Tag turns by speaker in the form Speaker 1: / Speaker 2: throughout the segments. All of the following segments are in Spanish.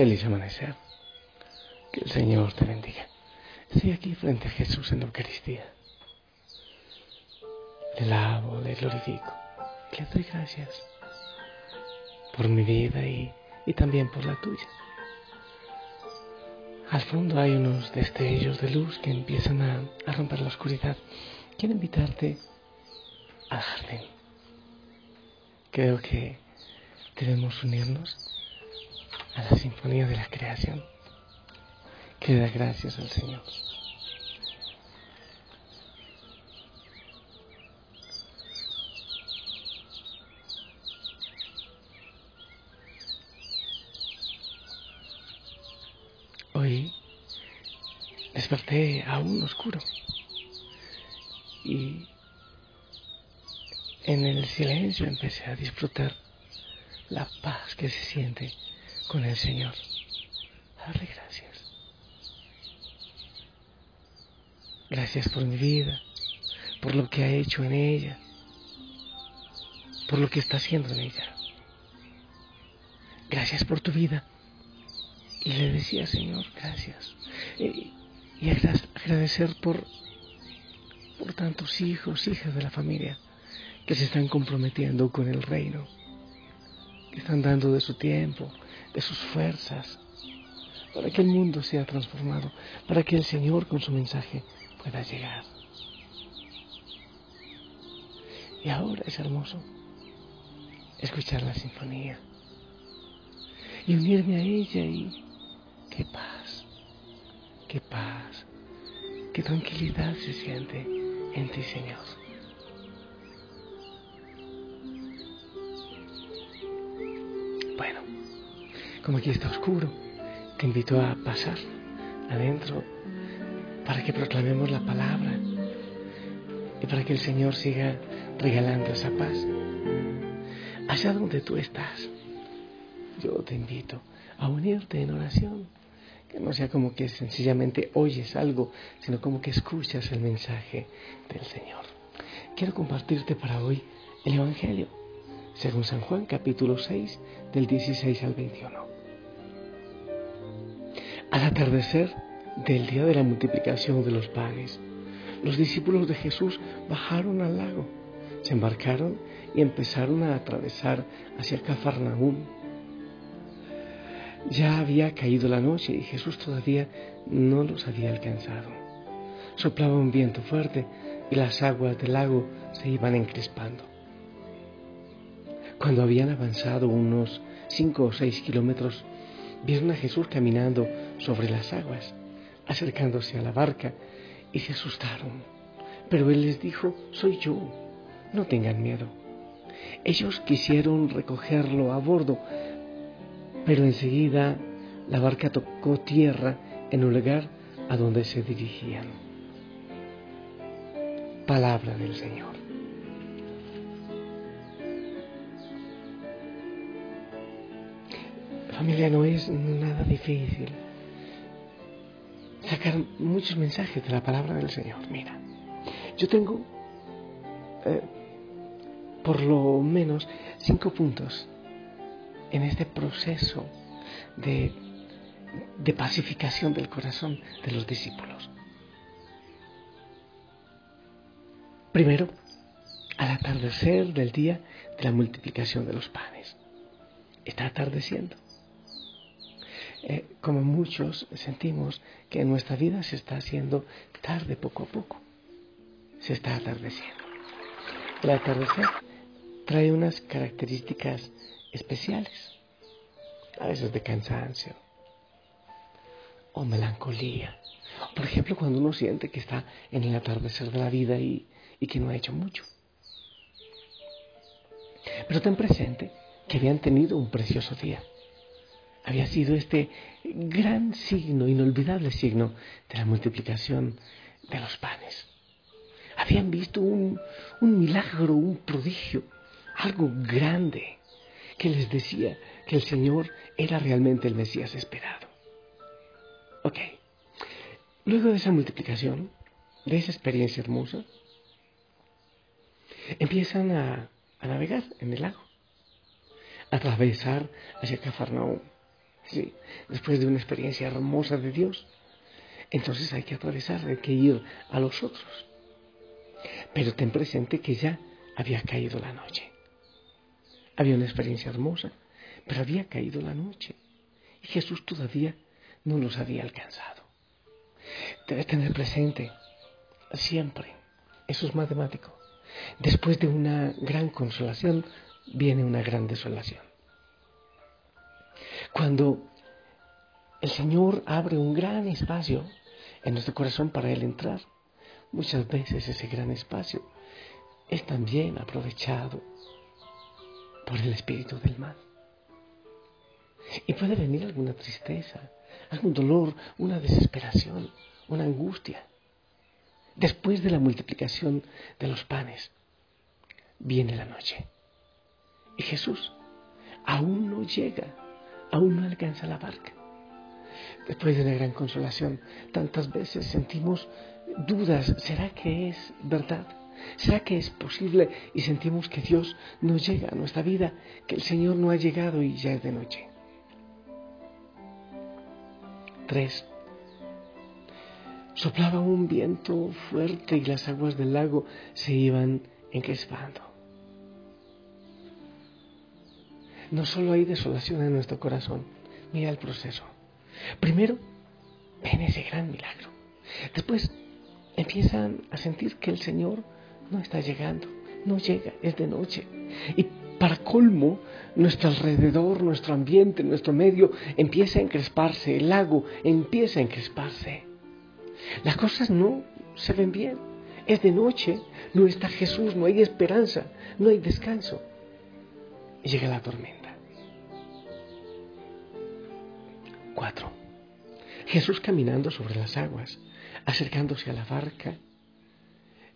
Speaker 1: Feliz amanecer. Que el Señor te bendiga. Estoy aquí frente a Jesús en la Eucaristía. Le lavo, le glorifico. Le doy gracias por mi vida y, y también por la tuya. Al fondo hay unos destellos de luz que empiezan a, a romper la oscuridad. Quiero invitarte al jardín. Creo que debemos unirnos a la sinfonía de la creación que da gracias al Señor. Hoy desperté aún oscuro y en el silencio empecé a disfrutar la paz que se siente con el Señor. Darle gracias. Gracias por mi vida, por lo que ha hecho en ella, por lo que está haciendo en ella. Gracias por tu vida. Y le decía, Señor, gracias. Y, agradecer por, por tantos hijos, hijas de la familia que se están comprometiendo con el reino que están dando de su tiempo, de sus fuerzas, para que el mundo sea transformado, para que el Señor con su mensaje pueda llegar. Y ahora es hermoso escuchar la sinfonía y unirme a ella y qué paz, qué paz, qué tranquilidad se siente en ti, Señor. Como aquí está oscuro, te invito a pasar adentro para que proclamemos la palabra y para que el Señor siga regalando esa paz. Allá donde tú estás, yo te invito a unirte en oración, que no sea como que sencillamente oyes algo, sino como que escuchas el mensaje del Señor. Quiero compartirte para hoy el Evangelio según San Juan capítulo 6 del 16 al 21. Al atardecer del día de la multiplicación de los panes, los discípulos de Jesús bajaron al lago, se embarcaron y empezaron a atravesar hacia Cafarnaúm. Ya había caído la noche y Jesús todavía no los había alcanzado. Soplaba un viento fuerte y las aguas del lago se iban encrespando. Cuando habían avanzado unos cinco o seis kilómetros, vieron a Jesús caminando sobre las aguas, acercándose a la barca, y se asustaron. Pero él les dijo, soy yo, no tengan miedo. Ellos quisieron recogerlo a bordo, pero enseguida la barca tocó tierra en un lugar a donde se dirigían. Palabra del Señor. Familia, no es nada difícil sacar muchos mensajes de la palabra del Señor. Mira, yo tengo eh, por lo menos cinco puntos en este proceso de, de pacificación del corazón de los discípulos. Primero, al atardecer del día de la multiplicación de los panes. Está atardeciendo. Eh, como muchos sentimos que nuestra vida se está haciendo tarde poco a poco. Se está atardeciendo. El atardecer trae unas características especiales, a veces de cansancio o melancolía. Por ejemplo, cuando uno siente que está en el atardecer de la vida y, y que no ha hecho mucho. Pero ten presente que habían tenido un precioso día había sido este gran signo, inolvidable signo de la multiplicación de los panes. Habían visto un, milagro, un prodigio, algo grande que les decía que el Señor era realmente el Mesías esperado. Ok. Luego de esa multiplicación, de esa experiencia hermosa, empiezan a, a navegar en el lago, a atravesar hacia Cafarnaúm. Después de una experiencia hermosa de Dios. Entonces hay que atravesar, hay que ir a los otros. Pero ten presente que ya había caído la noche. Había una experiencia hermosa, pero había caído la noche. Y Jesús todavía no los había alcanzado. Debes tener presente siempre, eso es matemático. Después de una gran consolación viene una gran desolación. Cuando el Señor abre un gran espacio en nuestro corazón para Él entrar, muchas veces ese gran espacio es también aprovechado por el espíritu del mal. Y puede venir alguna tristeza, algún dolor, una desesperación, una angustia. Después de la multiplicación de los panes, viene la noche. Y Jesús aún no llega aún no alcanza la barca. Después de una gran consolación, tantas veces sentimos dudas, ¿será que es verdad? ¿Será que es posible? Y sentimos que Dios no llega a nuestra vida, que el Señor no ha llegado y ya es de noche. Tres. Soplaba un viento fuerte y las aguas del lago se iban encrespando. No solo hay desolación en nuestro corazón, mira el proceso. Primero, ven ese gran milagro. Después, empiezan a sentir que el Señor no está llegando, no llega, es de noche. Y para colmo, nuestro alrededor, nuestro ambiente, nuestro medio empieza a encresparse, el lago empieza a encresparse. Las cosas no se ven bien. Es de noche, no está Jesús, no hay esperanza, no hay descanso. Y llega la tormenta. Jesús caminando sobre las aguas, acercándose a la barca.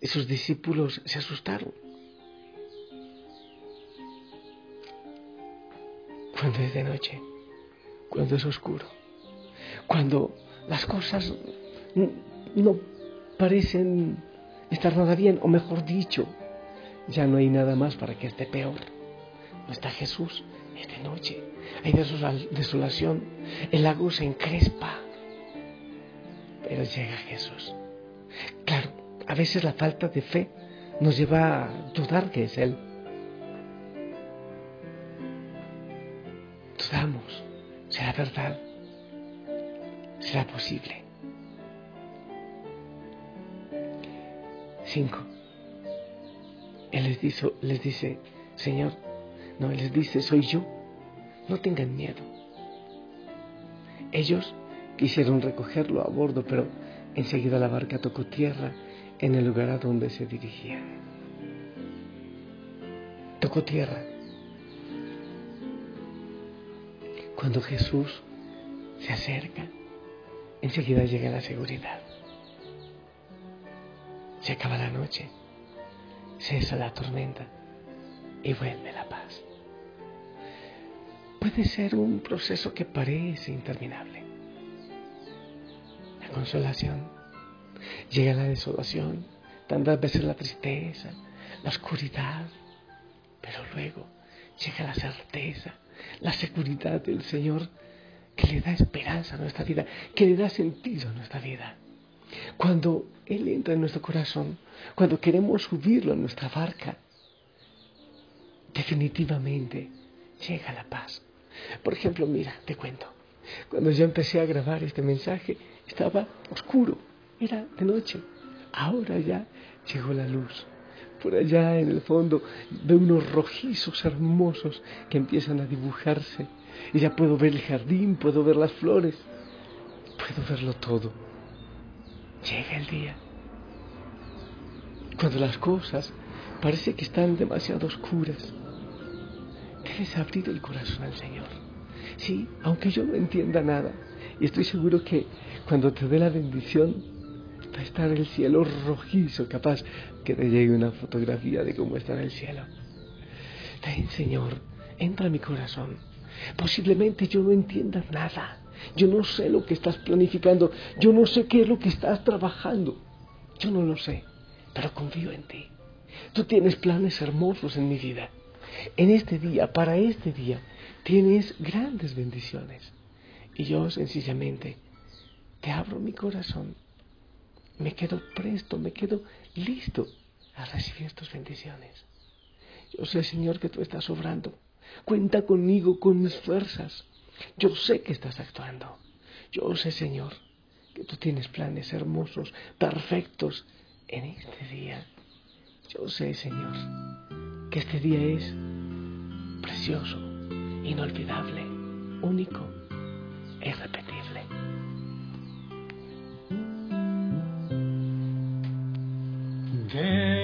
Speaker 1: Esos discípulos se asustaron. Cuando es de noche, cuando es oscuro, cuando las cosas no parecen estar nada bien, o mejor dicho, ya no hay nada más para que esté peor. No está Jesús, es de noche, hay desolación, el lago se encrespa, pero llega Jesús. Claro, a veces la falta de fe nos lleva a dudar que es Él. Dudamos, ¿será verdad? ¿Será posible? Cinco. Él les les dice, Señor, no, Él les dice, soy yo, no tengan miedo. Ellos Quisieron recogerlo a bordo, pero enseguida la barca tocó tierra en el lugar a donde se dirigían. Tocó tierra. Cuando Jesús se acerca, enseguida llega la seguridad. Se acaba la noche, cesa la tormenta y vuelve la paz. Puede ser un proceso que parece interminable consolación. Llega la desolación, tantas veces la tristeza, la oscuridad, pero luego llega la certeza, la seguridad del Señor que le da esperanza a nuestra vida, que le da sentido a nuestra vida. Cuando Él entra en nuestro corazón, cuando queremos subirlo a nuestra barca, definitivamente llega la paz. Por ejemplo, mira, te cuento, cuando yo empecé a grabar este mensaje estaba oscuro, era de noche, ahora ya llegó la luz. Por allá en el fondo veo unos rojizos hermosos que empiezan a dibujarse y ya puedo ver el jardín, puedo ver las flores, puedo verlo todo. Llega el día. Cuando las cosas parece que están demasiado oscuras, debes abrir el corazón al Señor. Sí, aunque yo no entienda nada, y estoy seguro que cuando te dé la bendición va a estar el cielo rojizo, capaz que te llegue una fotografía de cómo está el cielo. Ven, Señor, entra a mi corazón. Posiblemente yo no entienda nada. Yo no sé lo que estás planificando. Yo no sé qué es lo que estás trabajando. Yo no lo sé, pero confío en ti. Tú tienes planes hermosos en mi vida. En este día, para este día, tienes grandes bendiciones. Y yo sencillamente te abro mi corazón. Me quedo presto, me quedo listo a recibir tus bendiciones. Yo sé, Señor, que tú estás obrando. Cuenta conmigo, con mis fuerzas. Yo sé que estás actuando. Yo sé, Señor, que tú tienes planes hermosos, perfectos en este día. Yo sé, Señor, que este día es precioso, inolvidable, único, irrepetible.
Speaker 2: De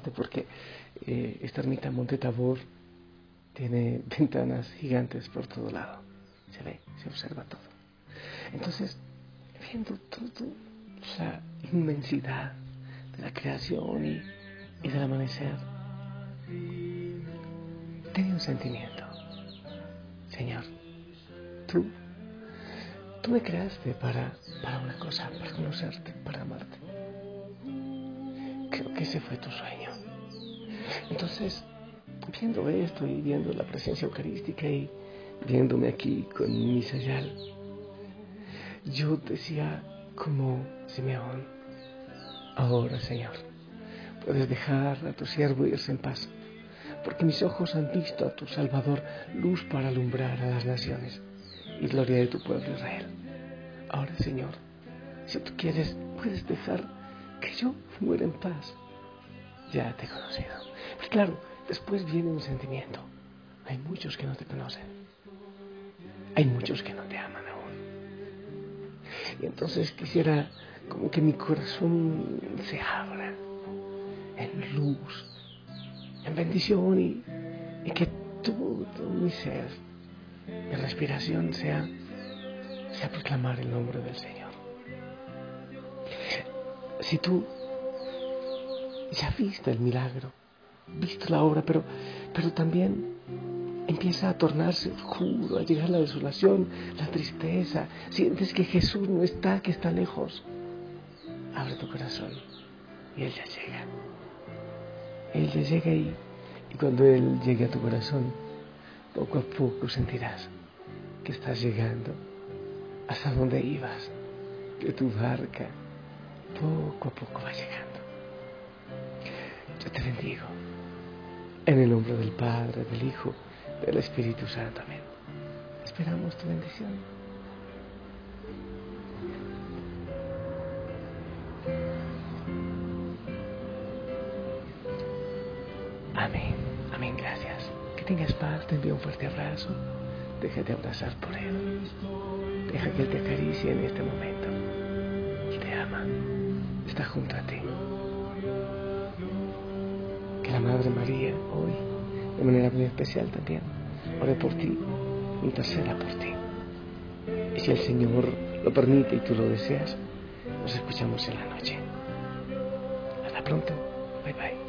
Speaker 1: porque eh, esta ermita Monte Tabor tiene ventanas gigantes por todo lado. Se ve, se observa todo. Entonces, viendo toda la inmensidad de la creación y, y del amanecer, tenía un sentimiento. Señor, tú, tú me creaste para, para una cosa, para conocerte, para amarte. Creo que ese fue tu sueño. Entonces, viendo esto y viendo la presencia eucarística y viéndome aquí con mi sayal, yo decía como Simeón, ahora Señor, puedes dejar a tu siervo irse en paz, porque mis ojos han visto a tu Salvador, luz para alumbrar a las naciones y gloria de tu pueblo Israel. Ahora Señor, si tú quieres, puedes dejar que yo muera en paz. Ya te he conocido. Pues claro, después viene un sentimiento. Hay muchos que no te conocen. Hay muchos que no te aman aún. Y entonces quisiera como que mi corazón se abra en luz, en bendición y, y que todo, todo mi ser, mi respiración sea, sea proclamar el nombre del Señor. Si tú ya viste el milagro, viste la obra, pero, pero también empieza a tornarse oscuro, a llegar la desolación, la tristeza, sientes que Jesús no está, que está lejos. Abre tu corazón y Él ya llega. Él ya llega y, y cuando Él llegue a tu corazón, poco a poco sentirás que estás llegando hasta donde ibas, que tu barca poco a poco va llegando. Yo te bendigo. En el nombre del Padre, del Hijo, del Espíritu Santo. Amén. Esperamos tu bendición. Amén. Amén. Gracias. Que tengas paz. Te envío un fuerte abrazo. Déjate abrazar por Él. Deja que Él te acaricie en este momento. Él te ama. Está junto a ti. Que la Madre María hoy, de manera muy especial también, ore por ti, interceda por ti. Y si el Señor lo permite y tú lo deseas, nos escuchamos en la noche. Hasta pronto. Bye bye.